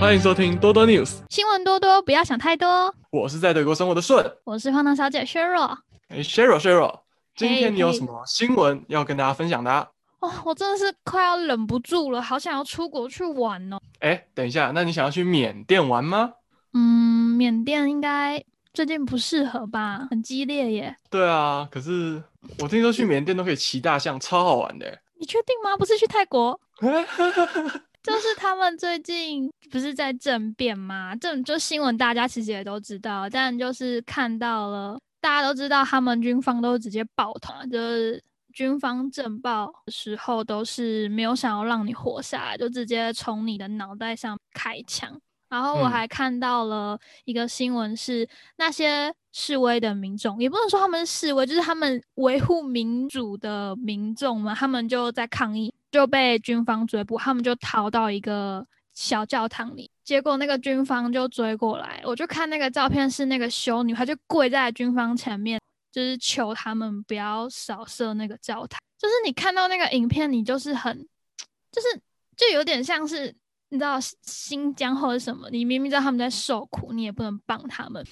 欢迎收听多多 News，新闻多多，不要想太多。我是在德国生活的顺。我是胖胖小姐 Sheryl。哎，Sheryl Sheryl，今天你有什么新闻要跟大家分享的、啊？哦，我真的是快要忍不住了，好想要出国去玩哦。哎，等一下，那你想要去缅甸玩吗？嗯，缅甸应该最近不适合吧，很激烈耶。对啊，可是我听说去缅甸都可以骑大象，超好玩的欸。你确定吗？不是去泰国？就是他们最近不是在政变吗？这就新闻大家其实也都知道，但就是看到了，大家都知道他们军方都直接爆头啊，就是军方政报的时候都是没有想要让你活下来，就直接从你的脑袋上开枪。然后我嗯还看到了一个新闻是，那些示威的民众，也不能说他们是示威，就是他们维护民主的民众嘛，他们就在抗议，就被军方追捕，他们就逃到一个小教堂里，结果那个军方就追过来，我就看那个照片是那个修女，她就跪在军方前面，就是求他们不要扫射那个教堂，就是你看到那个影片，你就是很，就是就有点像是。你知道新疆或者什么，你明明知道他们在受苦，你也不能帮他们。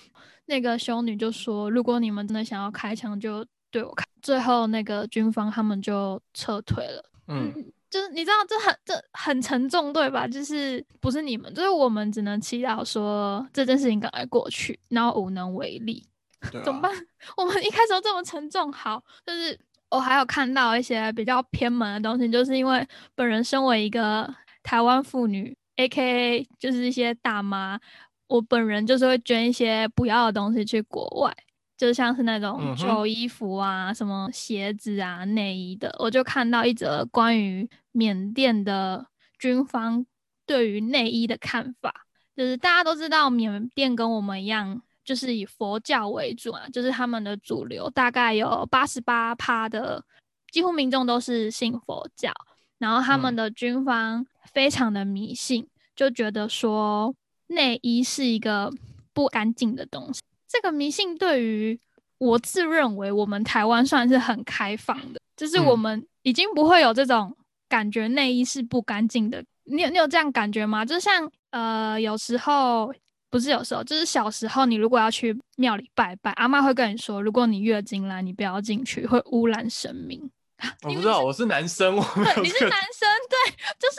那个修女就说：“如果你们真的想要开枪，就对我开。”最后那个军方他们就撤退了。嗯，就是你知道这很这很沉重，对吧？就是不是你们，就是我们只能祈祷说这件事情赶快过去，然后无能为力。啊怎么办？我们一开始都这么沉重，好，就是我还有看到一些比较偏门的东西，就是因为本人身为一个台湾妇女，A K A 就是一些大妈，我本人就是会捐一些不要的东西去国外，就像是那种旧衣服啊、什么鞋子啊、内衣的，我就看到一则关于缅甸的军方对于内衣的看法。就是大家都知道，缅甸跟我们一样，就是以佛教为主啊，就是他们的主流大概有八十八趴的，几乎民众都是信佛教。然后他们嗯的军方非常的迷信，就觉得说内衣是一个不干净的东西。这个迷信对于我自认为我们台湾算是很开放的，就是我嗯们已经不会有这种感觉内衣是不干净的。你有你有这样感觉吗？就像呃，有时候不是有时候，就是小时候你如果要去庙里拜拜，阿妈会跟你说，如果你月经来，你不要进去，会污染神明。我不知道，我是男生，你是男生，对，就是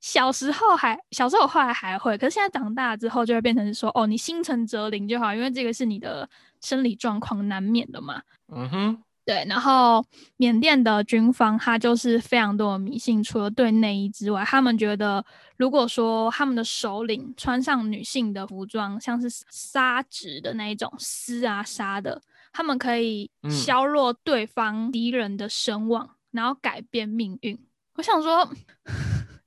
小时候还小时候我后来还会，可是现在长大之后就会变成是说，哦，你心诚则灵就好，因为这个是你的生理状况难免的嘛。嗯哼，对，然后缅甸的军方他就是非常多的迷信，除了对内衣之外，他们觉得如果说他们的首领穿上女性的服装，像是纱质的那一种丝啊纱的，他们可以嗯削弱对方敌人的声望，然后改变命运。我想说，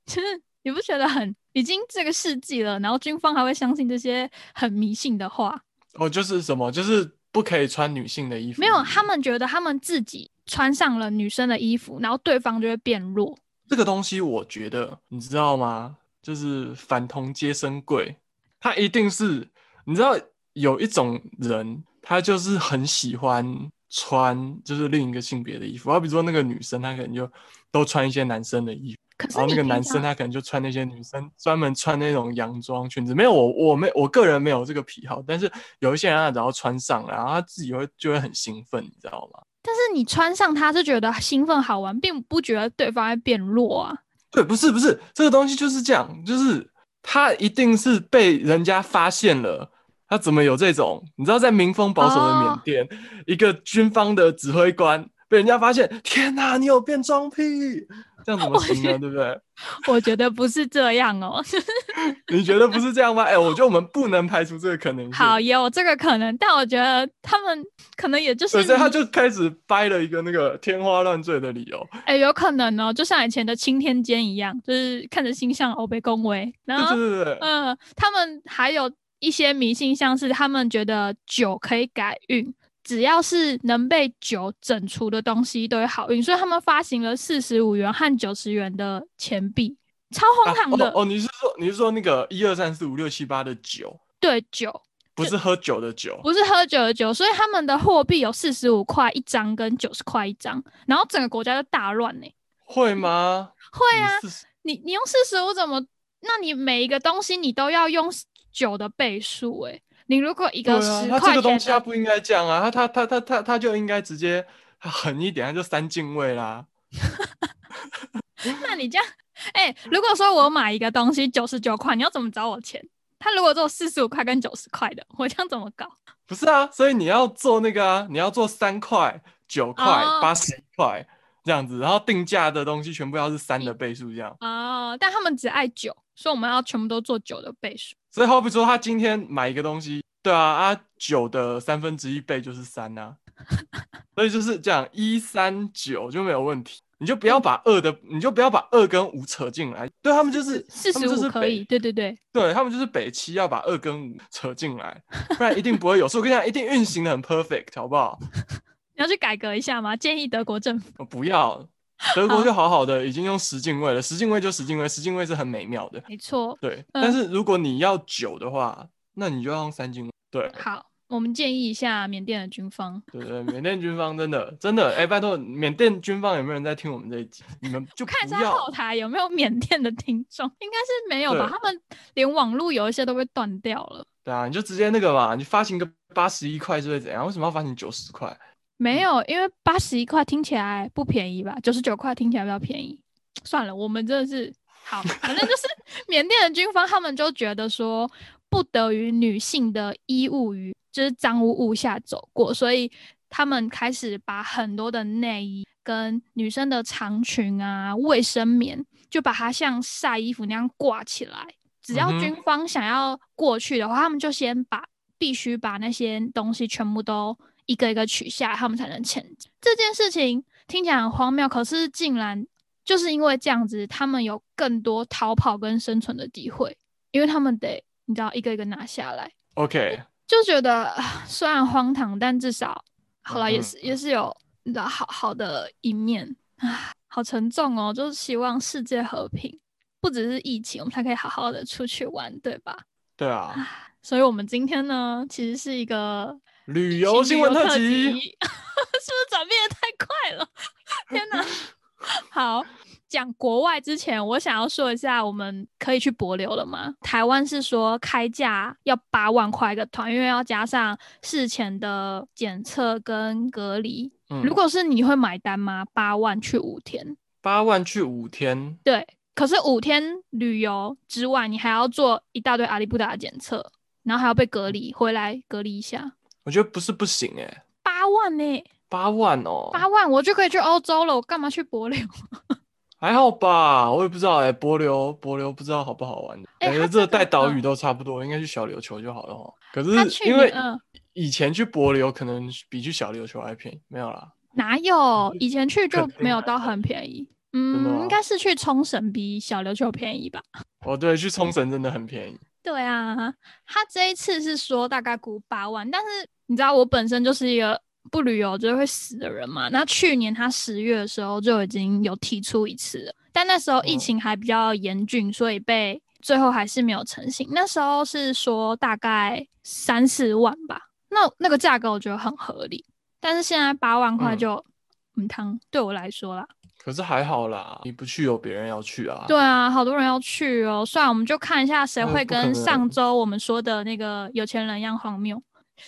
就是你不觉得很已经这个世纪了，然后军方还会相信这些很迷信的话？哦，就是什么，就是不可以穿女性的衣服。没有，他们觉得他们自己穿上了女生的衣服，然后对方就会变弱。这个东西，我觉得你知道吗？就是反同皆生贵，他一定是你知道有一种人，他就是很喜欢穿就是另一个性别的衣服，好比如说那个女生，她可能就都穿一些男生的衣服，可是然后那个男生他可能就穿那些女生专门穿那种洋装裙子。没有我我没我个人没有这个癖好，但是有一些人他只要穿上了，然后他自己会就会很兴奋，你知道吗？但是你穿上它是觉得兴奋好玩，并不觉得对方会变弱啊。对，不是不是，这个东西就是这样，就是他一定是被人家发现了，他怎么有这种？你知道，在民风保守的缅哦甸，一个军方的指挥官被人家发现，天哪，你有变装癖，这样怎么行呢？对不对？我觉得不是这样哦。你觉得不是这样吗？哎、我觉得我们不能排除这个可能性。好，也有这个可能，但我觉得他们可能也就是对，所以他就开始掰了一个那个天花乱坠的理由。哎、有可能哦，就像以前的青天监一样，就是看着星象欧被恭维，然后对对对对，嗯，他们还有一些迷信，像是他们觉得酒可以改运，只要是能被酒整除的东西都会好运，所以他们发行了四十五元和九十元的钱币，超荒唐的。啊、哦哦，你是说你是说那个一二三四五六七八的酒，对酒，不是喝酒的酒？不是喝酒的酒，所以他们的货币有四十五块一张跟九十块一张，然后整个国家就大乱呢、会吗？会啊，你你你用四十五怎么那你每一个东西你都要用九的倍数哎、你如果一个十他这个东块钱的，西他不应该这样啊，他他他他他他就应该直接狠一点，他就三进位啦。那你这样，哎、如果说我买一个东西九十九块，你要怎么找我钱？他如果做四十五块跟九十块的，我这样怎么搞？不是啊，所以你要做那个啊，你要做三块、九块、哦八十一块这样子，然后定价的东西全部要是三的倍数这样。哦，但他们只爱九，所以我们要全部都做九的倍数。所以好比说他今天买一个东西，对啊啊，九的三分之一倍就是三啊，所以就是这样，一三九就没有问题。你就不要把二的，你就不要把二跟五扯进来。对他们就是四十五可以，对对对，对他们就是北七要把二跟五扯进来，不然一定不会有。所以我跟你讲，一定运行的很 perfect，好不好？你要去改革一下吗？建议德国政府。我不要，德国就好好的，已经用十进位了，十进位就十进位，十进位是很美妙的。没错，对，嗯但是如果你要九的话，那你就要用三进位。对，好，我们建议一下缅甸的军方。对对，缅甸军方真的真的，哎、拜托，缅甸军方有没有人在听我们这一集？你们就看一下后。台有没有缅甸的听众，应该是没有吧？他们连网络有一些都被断掉了。对啊，你就直接那个嘛，你发行个八十一块是会怎样？为什么要发行九十块？没有，因为八十一块听起来不便宜吧？九十九块听起来比较便宜。算了，我们真的是好，反正就是 缅甸的军方，他们就觉得说不得于女性的衣物于就是脏污物下走过，所以他们开始把很多的内衣跟女生的长裙啊、卫生棉，就把它像晒衣服那样挂起来。只要军方想要过去的话，他们就先把必须把那些东西全部都一个一个取下来，他们才能前进。这件事情听起来很荒谬，可是竟然就是因为这样子，他们有更多逃跑跟生存的机会，因为他们得你知道一个一个拿下来，OK，就觉得啊虽然荒唐，但至少好了，也嗯是也是有你知道好好的一面。啊，好沉重哦，就是希望世界和平，不只是疫情，我们才可以好好的出去玩，对吧？对啊，所以，我们今天呢，其实是一个旅游新闻特特辑，是不是转变的太快了？天哪！好，讲国外之前，我想要说一下，我们可以去博流了吗？台湾是说开价要八万块一个团，因为要加上事前的检测跟隔离。嗯如果是你会买单吗？八万去五天，八万去五天，对。可是五天旅游之外，你还要做一大堆阿里不达的检测，然后还要被隔离，回来隔离一下，我觉得不是不行哎、八万呢、八万哦，八万我就可以去欧洲了，我干嘛去博流？还好吧，我也不知道哎、帛琉帛琉不知道好不好玩的，感觉哎它这带岛屿嗯都差不多，应该去小琉球就好了哈。可是因为嗯以前去帛琉可能比去小琉球还便宜，没有啦。哪有？以前去就没有到很便宜。嗯，吗应该是去冲绳比小琉球便宜吧？哦，对，去冲绳真的很便宜。对啊，他这一次是说大概估八万，但是你知道我本身就是一个不旅游就会死的人嘛。那去年他十月的时候就已经有提出一次了，但那时候疫哦情还比较严峻，所以被最后还是没有成型。那时候是说大概三四万吧，那那个价格我觉得很合理，但是现在八万块嗯就嗯汤对我来说啦。可是还好啦，你不去有别人要去啊。对啊，好多人要去哦。算了，我们就看一下谁会跟上周我们说的那个有钱人一样荒谬，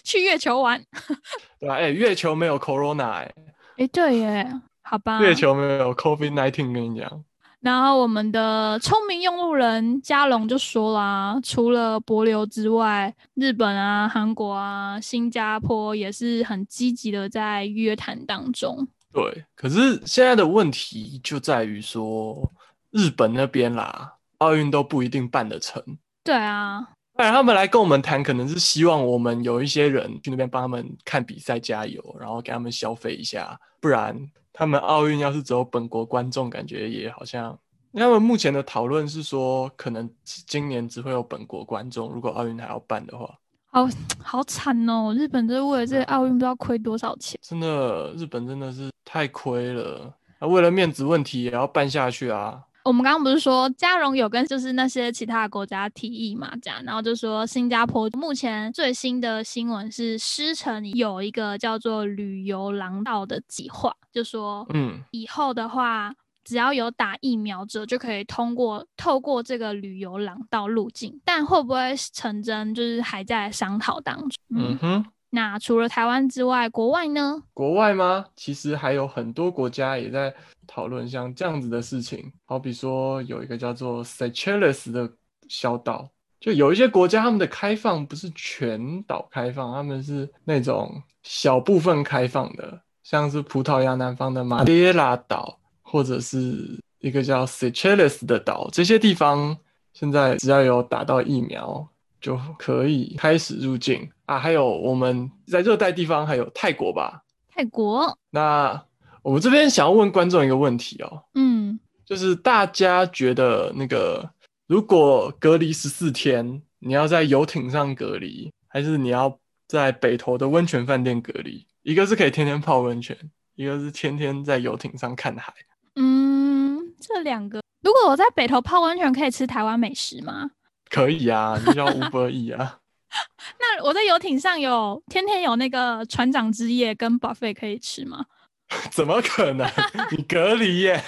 去月球玩。对啊，哎、月球没有 Corona 哎、诶，对耶，好吧。月球没有 COVID nineteen，跟你讲。然后我们的聪明用路人嘉龙就说啦，除了博流之外，日本啊、韩国啊、新加坡也是很积极的在约谈当中。对，可是现在的问题就在于说，日本那边啦，奥运都不一定办得成。对啊，不然他们来跟我们谈，可能是希望我们有一些人去那边帮他们看比赛加油，然后给他们消费一下。不然他们奥运要是只有本国观众，感觉也好像。他们目前的讨论是说，可能今年只会有本国观众，如果奥运还要办的话，好 好惨哦！日本这为了这个奥运不知道亏多少钱。真的日本真的是太亏了。啊，为了面子问题也要办下去啊。我们刚刚不是说嘉荣有跟就是那些其他的国家提议嘛，这样，然后就说新加坡目前最新的新闻是狮城有一个叫做旅游廊道的计划，就说嗯，以后的话，只要有打疫苗者就可以通过透过这个旅游廊道入境，但会不会成真，就是还在商讨当中。嗯哼，那除了台湾之外，国外呢？国外吗？其实还有很多国家也在讨论像这样子的事情，好比说有一个叫做 Seychelles 的小岛，就有一些国家他们的开放不是全岛开放，他们是那种小部分开放的，像是葡萄牙南方的马迭拉岛，或者是一个叫 Seychelles 的岛，这些地方现在只要有打到疫苗。就可以开始入境啊！还有我们在热带地方，还有泰国吧？泰国。那我们这边想要问观众一个问题哦，嗯，就是大家觉得那个，如果隔离十四天，你要在游艇上隔离，还是你要在北投的温泉饭店隔离？一个是可以天天泡温泉，一个是天天在游艇上看海。嗯，这两个，如果我在北投泡温泉，可以吃台湾美食吗？可以啊，你叫吴伯义啊。那我在游艇上有天天有那个船长之夜跟 buffet 可以吃吗？怎么可能？你隔离耶？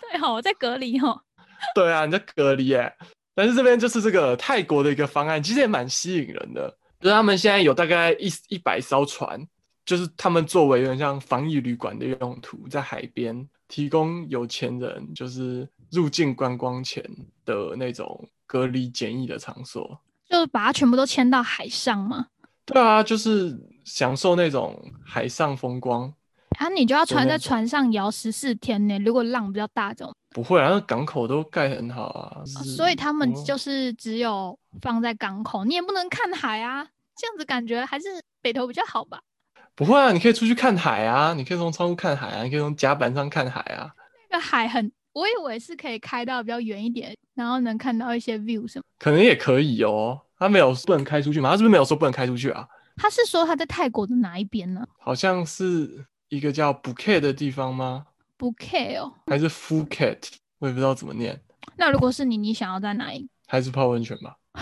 对哈，我在隔离哈。对啊，你在隔离耶。但是这边就是这个泰国的一个方案，其实也蛮吸引人的。就是他们现在有大概一一百艘船，就是他们作为有点像防疫旅馆的用途，在海边提供有钱人就是。入境观光前的那种隔离检疫的场所，就是把它全部都迁到海上吗？对啊，就是享受那种海上风光。啊，你就要船在船上摇十四天呢？如果浪比较大，这种不会啊，那港口都盖很好啊。所以他们就是只有放在港口，你也不能看海啊。这样子感觉还是北投比较好吧？不会啊，你可以出去看海啊，你可以从窗户看海啊，你可以从甲板上看海啊。那个海很。我以为是可以开到比较远一点，然后能看到一些 view 什么。可能也可以哦。他没有不能开出去吗？他是不是没有说不能开出去啊？他是说他在泰国的哪一边呢？好像是一个叫 b u k e t 的地方吗 e t 哦，还是 Phuket？我也不知道怎么念。那如果是你，你想要在哪一？还是泡温泉吧。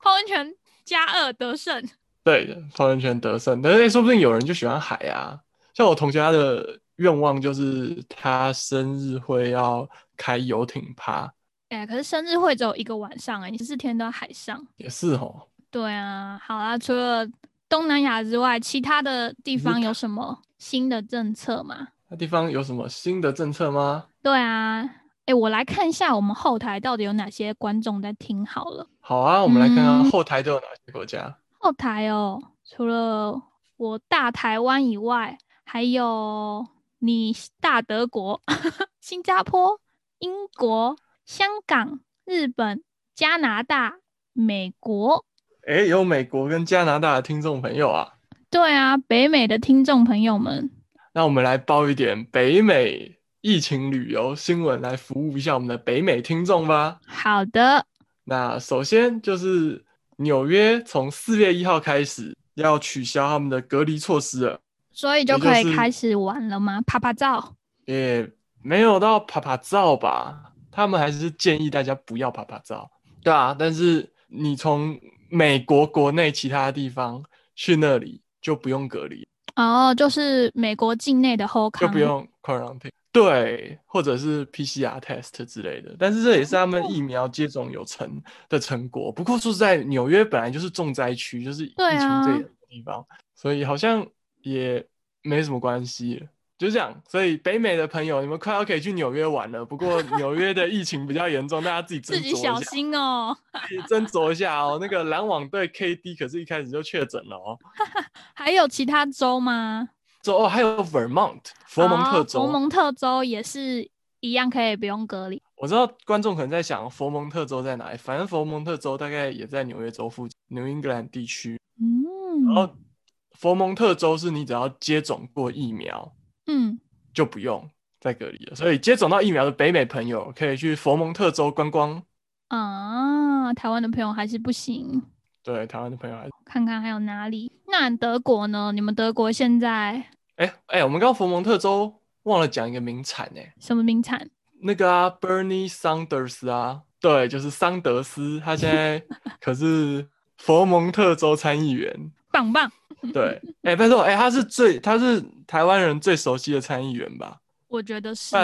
泡温泉加二得胜。对，泡温泉得胜。但是说不定有人就喜欢海啊，像我同学他的。愿望就是他生日会要开游艇趴，哎，可是生日会只有一个晚上哎，你十四天都在海上，也是哦。对啊，好啦，除了东南亚之外，其他的地方有什么新的政策吗？那地方有什么新的政策吗？对啊，哎，我来看一下我们后台到底有哪些观众在听好了。好啊，我们来看看后台都有哪些国家。后台哦，除了我大台湾以外，还有。你大德国、新加坡、英国、香港、日本、加拿大、美国，哎，有美国跟加拿大的听众朋友啊？对啊，北美的听众朋友们。那我们来报一点北美疫情旅游新闻，来服务一下我们的北美听众吧。好的。那首先就是纽约从四月一号开始要取消他们的隔离措施了。所以就可以开始玩了吗？拍拍照也没有到拍拍照吧，他们还是建议大家不要拍拍照。对啊，但是你从美国国内其他地方去那里就不用隔离哦，就是美国境内的 whole 就不用 quarantine，对，或者是 PCR test 之类的。但是这也是他们疫苗接种有成的成果。不过说实在，纽约本来就是重灾区，就是疫情最严的地方，所以好像。也没什么关系，就这样。所以北美的朋友，你们快要可以去纽约玩了。不过纽约的疫情比较严重，大家自己自己小心哦，自己斟酌一下哦。那个篮网队 KD 可是一开始就确诊了哦。还有其他州吗？州哦，还有 Vermont 佛蒙特州，佛蒙特州也是一样可以不用隔离。我知道观众可能在想佛蒙特州在哪里，反正佛蒙特州大概也在纽约州附近，New England 地区。嗯，然后。佛蒙特州是你只要接种过疫苗，嗯，就不用再隔离了。所以接种到疫苗的北美朋友可以去佛蒙特州观光。啊，台湾的朋友还是不行。对，台湾的朋友还看看还有哪里？那德国呢？你们德国现在？哎哎，我们刚佛蒙特州忘了讲一个名产哎，什么名产？那个啊，Bernie Sanders 啊，对，就是桑德斯，他现在 可是佛蒙特州参议员。棒棒。对，哎、拜托，哎、他是最他是台湾人最熟悉的参议员吧？我觉得是、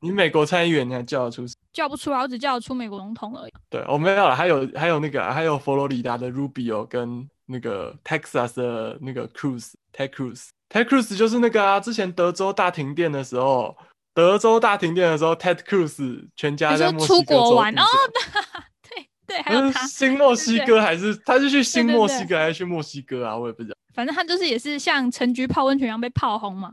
你美国参议员你还叫得出？叫不出来，我只叫得出美国总统而已。对，我、没有了，还有还有那个啊还有佛罗里达的 Rubio 跟那个 Texas 的那个 Cruz，Ted Cruz，Ted Cruz 就是那个啊，之前德州大停电的时候，德州大停电的时候，Ted Cruz 全家在墨西出国玩哦度假，对对，还有嗯他，新墨西哥还是他是去新墨西哥还是去墨西哥啊？我也不知道。反正他就是也是像陈菊泡温泉一样被炮轰嘛。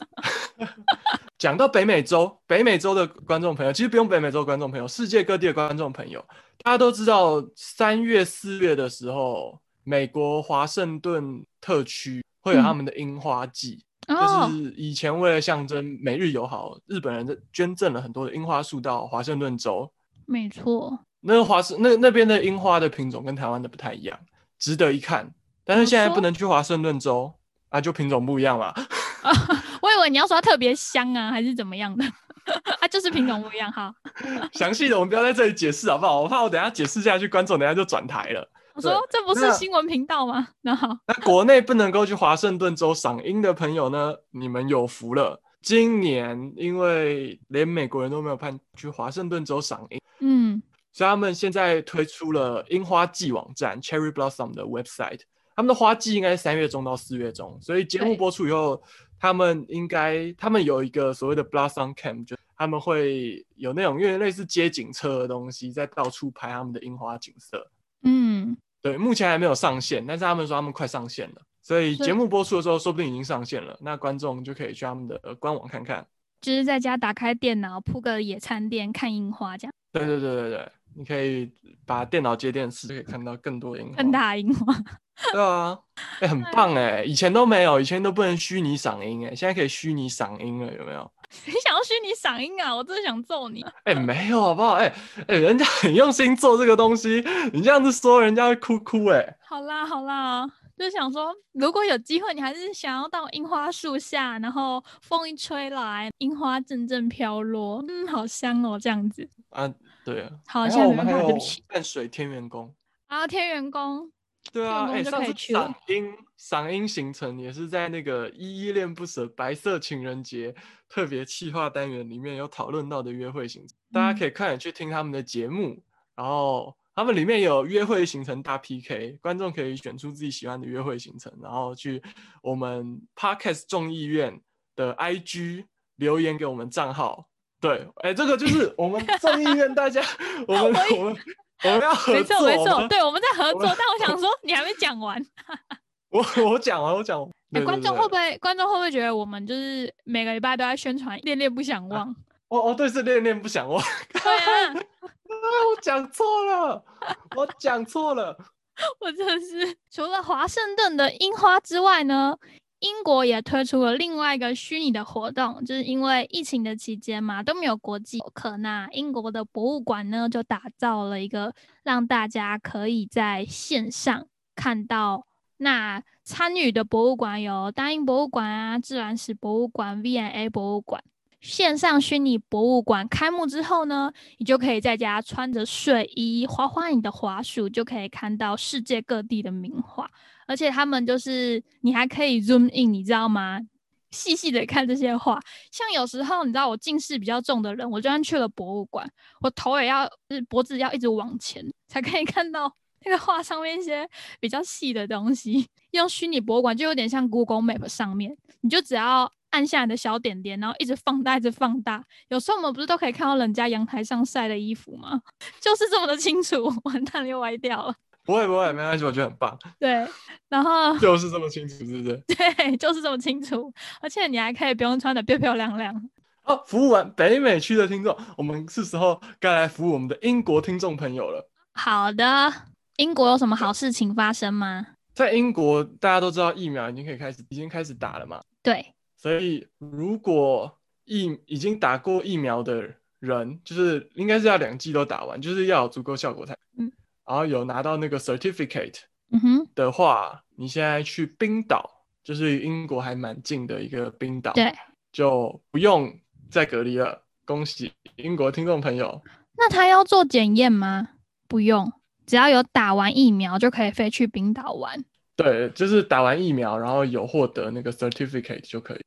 讲到北美洲，北美洲的观众朋友，其实不用北美洲的观众朋友，世界各地的观众朋友，大家都知道，三月、四月的时候，美国华盛顿特区会有他们的樱花季，哦就，是以前为了象征美日友好，日本人捐赠了很多的樱花树到华盛顿州。没错，那个华盛那那边的樱花的品种跟台湾的不太一样，值得一看。但是现在不能去华盛顿州啊，就品种不一样嘛。我以为你要说它特别香啊，还是怎么样的？它 就是品种不一样哈。详细的我们不要在这里解释好不好？我怕我等下解释下去，观众等下就转台了。我说这不是新闻频道吗？那好，那国内不能够去华盛顿州赏樱的朋友呢，你们有福了。今年因为连美国人都没有判去华盛顿州赏樱，嗯，所以他们现在推出了樱花季网站 Cherry Blossom 的 website。他们的花季应该是三月中到四月中，所以节目播出以后，他们应该他们有一个所谓的 Blossom Camp，就他们会有那种因为类似街景车的东西，在到处拍他们的樱花景色。嗯，对，目前还没有上线，但是他们说他们快上线了，所以节目播出的时候，说不定已经上线了。那观众就可以去他们的呃官网看看。就是在家打开电脑铺个野餐垫看樱花这样，对对对对对，你可以把电脑接电视，就可以看到更多的樱花。更大的樱花。对啊，哎、很棒哎，以前都没有，以前都不能虚拟嗓音哎，现在可以虚拟嗓音了，有没有？谁想要虚拟嗓音啊？我真的想揍你！哎、没有好不好？哎、哎、人家很用心做这个东西，你这样子说，人家会哭哭哎。好啦好啦，就想说，如果有机会，你还是想要到樱花树下，然后风一吹来，樱花阵阵飘落，嗯，好香哦，这样子。啊，对啊，好，我们还有对不起。淡水天元宫。啊，天元宫，对啊，哎、上次可以去了赏樱赏樱行程也是在那个依依恋不舍白色情人节特别企划单元里面有讨论到的约会行程，大家嗯可以快点去听他们的节目，然后他们里面有约会行程大 PK，观众可以选出自己喜欢的约会行程，然后去我们 Podcast 众议院的 IG 留言给我们账号。对，哎、这个就是我们 众议院大家，我们我们我们要合没作，错没错，我们对，我们在合作。我但我想说，你还没讲完。我我讲完，我讲完。哎，对观众会不会？观众会不会觉得我们就是每个礼拜都在宣传“恋恋不想忘哦哦，对，是恋恋不想忘。”？对啊，我讲错了，我讲错了。我真的是除了华盛顿的樱花之外呢，英国也推出了另外一个虚拟的活动，就是因为疫情的期间嘛，都没有国际游客，那英国的博物馆呢就打造了一个让大家可以在线上看到。那参与的博物馆有大英博物馆啊、自然史博物馆、V&A 博物馆。线上虚拟博物馆开幕之后呢，你就可以在家穿着睡衣，滑滑你的滑鼠，就可以看到世界各地的名画。而且他们就是你还可以 zoom in，你知道吗？细细的看这些画。像有时候你知道我近视比较重的人，我就算去了博物馆，我头也要是脖子要一直往前，才可以看到那个画上面一些比较细的东西。用虚拟博物馆就有点像 Google Map 上面，你就只要按下你的小点点，然后一直放大，一直放大。有时候我们不是都可以看到人家阳台上晒的衣服吗？就是这么的清楚，完蛋又歪掉了。不会不会，没关系，我觉得很棒，对，然后 就是这么清楚，是不是？对，就是这么清楚，而且你还可以不用穿的漂漂亮亮。哦，服务完北美区的听众，我们是时候该来服务我们的英国听众朋友了。好的，英国有什么好事情发生吗？在英国，大家都知道疫苗已经可以开始，已经开始打了嘛。对，所以如果疫已经打过疫苗的人，就是应该是要两剂都打完，就是要有足够效果才。嗯。然后有拿到那个 certificate 嗯哼，的话，你现在去冰岛，就是英国还蛮近的一个冰岛，对。就不用再隔离了。恭喜英国听众朋友！那他要做检验吗？不用，只要有打完疫苗就可以飞去冰岛玩。对，就是打完疫苗，然后有获得那个 certificate 就可以。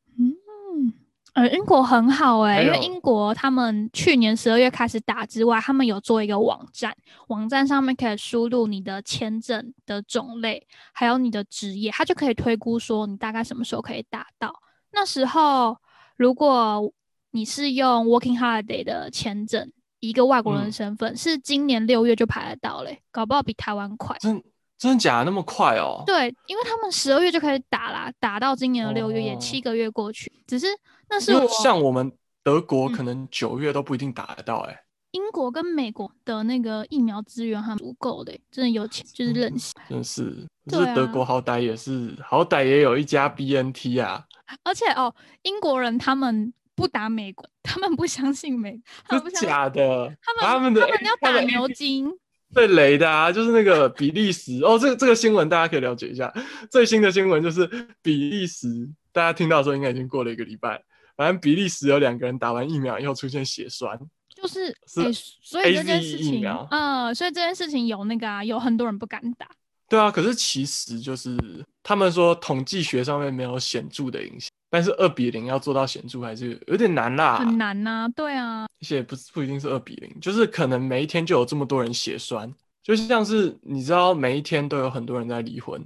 嗯，呃，英国很好哎、因为英国他们去年十二月开始打之外，他们有做一个网站，网站上面可以输入你的签证的种类，还有你的职业，它就可以推估说你大概什么时候可以打到。那时候，如果你是用 Working Holiday 的签证，一个外国人身份，是今年六月就排得到嘞，搞不好比台湾快。真真的假的那么快哦？对，因为他们十二月就开始打啦，打到今年的六月，也哦七个月过去。只是那是像我们德国嗯可能九月都不一定打得到哎、英国跟美国的那个疫苗资源还足够的欸，真的有钱就是任性。真是。对可是德啊国好歹也是，好歹也有一家 BNT 啊，而且哦，英国人他们不打美国，他们不相信美，他们不是相信，假的。他们他们的他们要打牛津。最雷的啊，就是那个比利时哦，这个这个新闻大家可以了解一下。最新的新闻就是比利时，大家听到的时候应该已经过了一个礼拜。反正比利时有两个人打完疫苗以后出现血栓，就是是诶所以这件事情疫苗，呃，所以这件事情有那个啊，有很多人不敢打。对啊，可是其实就是他们说统计学上面没有显著的影响，但是二比零要做到显著还是有点难啦。很难呐、对啊，而且不是不一定是二比零，就是可能每一天就有这么多人血栓，就像是你知道每一天都有很多人在离婚，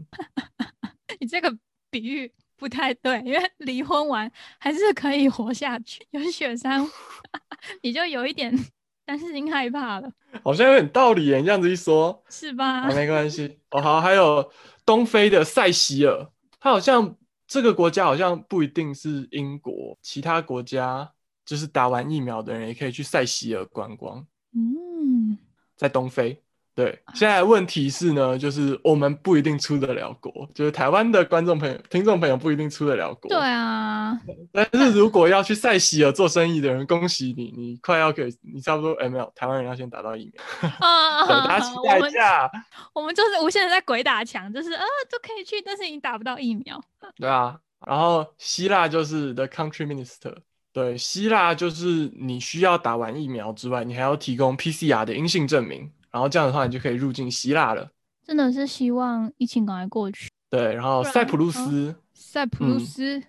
你这个比喻不太对，因为离婚完还是可以活下去，有雪山，你就有一点担心害怕了，好像有点道理耶。你这样子一说，是吧好？没关系。哦好，还有东非的塞西尔，他好像这个国家好像不一定是英国，其他国家就是打完疫苗的人也可以去塞西尔观光，嗯，在东非。对，现在问题是呢，就是我们不一定出得了国，就是台湾的观众朋友、听众朋友不一定出得了国。对啊，但是如果要去塞西尔做生意的人，恭喜你，你快要可以，你差不多哎没有，台湾人要先打到疫苗，啊，对，大家期待一下。我们就是无限的在鬼打墙，就是啊都可以去，但是你打不到疫苗。对啊，然后希腊就是 the country minister，对，希腊就是你需要打完疫苗之外，你还要提供 PCR 的阴性证明，然后这样的话你就可以入境希腊了。真的是希望疫情赶快过去。对，然后塞浦路斯，塞浦路斯，嗯，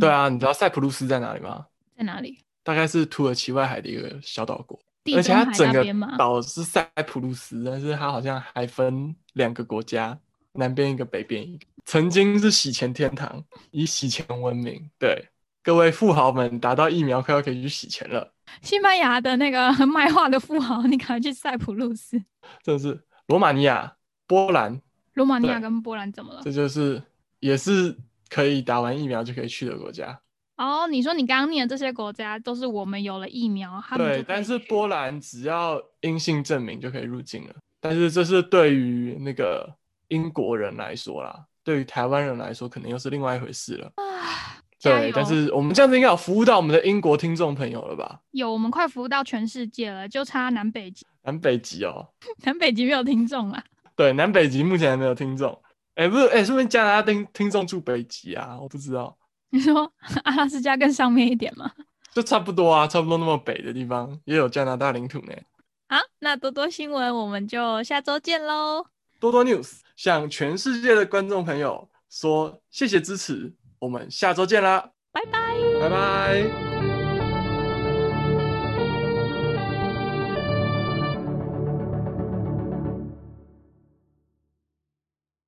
对，啊，你知道塞浦路斯在哪里吗？在哪里？大概是土耳其外海的一个小岛国。地而且它整个？岛是塞浦路斯，但是它好像还分两个国家，南边一个，北边一个。曾经是洗钱天堂，以洗钱闻名。对，各位富豪们，打到疫苗快要可以去洗钱了，西班牙的那个 卖画的富豪，你赶快去塞浦路斯。真的是罗马尼亚、波兰，罗马尼亚跟波兰怎么了这？就是也是可以打完疫苗就可以去的国家。哦，你说你刚刚念的这些国家都是我们有了疫苗，他们对，但是波兰只要阴性证明就可以入境了。但是这是对于那个英国人来说啦，对于台湾人来说，可能又是另外一回事了。啊，加对，但是我们这样子应该有服务到我们的英国听众朋友了吧？有我们快服务到全世界了，就差南北极，南北极哦，南北极没有听众了。对，南北极目前还没有听众。哎，不是，哎，是不是加拿大听听众住北极啊？我不知道，你说阿拉斯加更上面一点吗？就差不多啊，差不多那么北的地方也有加拿大领土呢。好，那多多新闻我们就下周见喽。多多 news 向全世界的观众朋友说谢谢支持，我们下周见啦，拜拜。拜拜。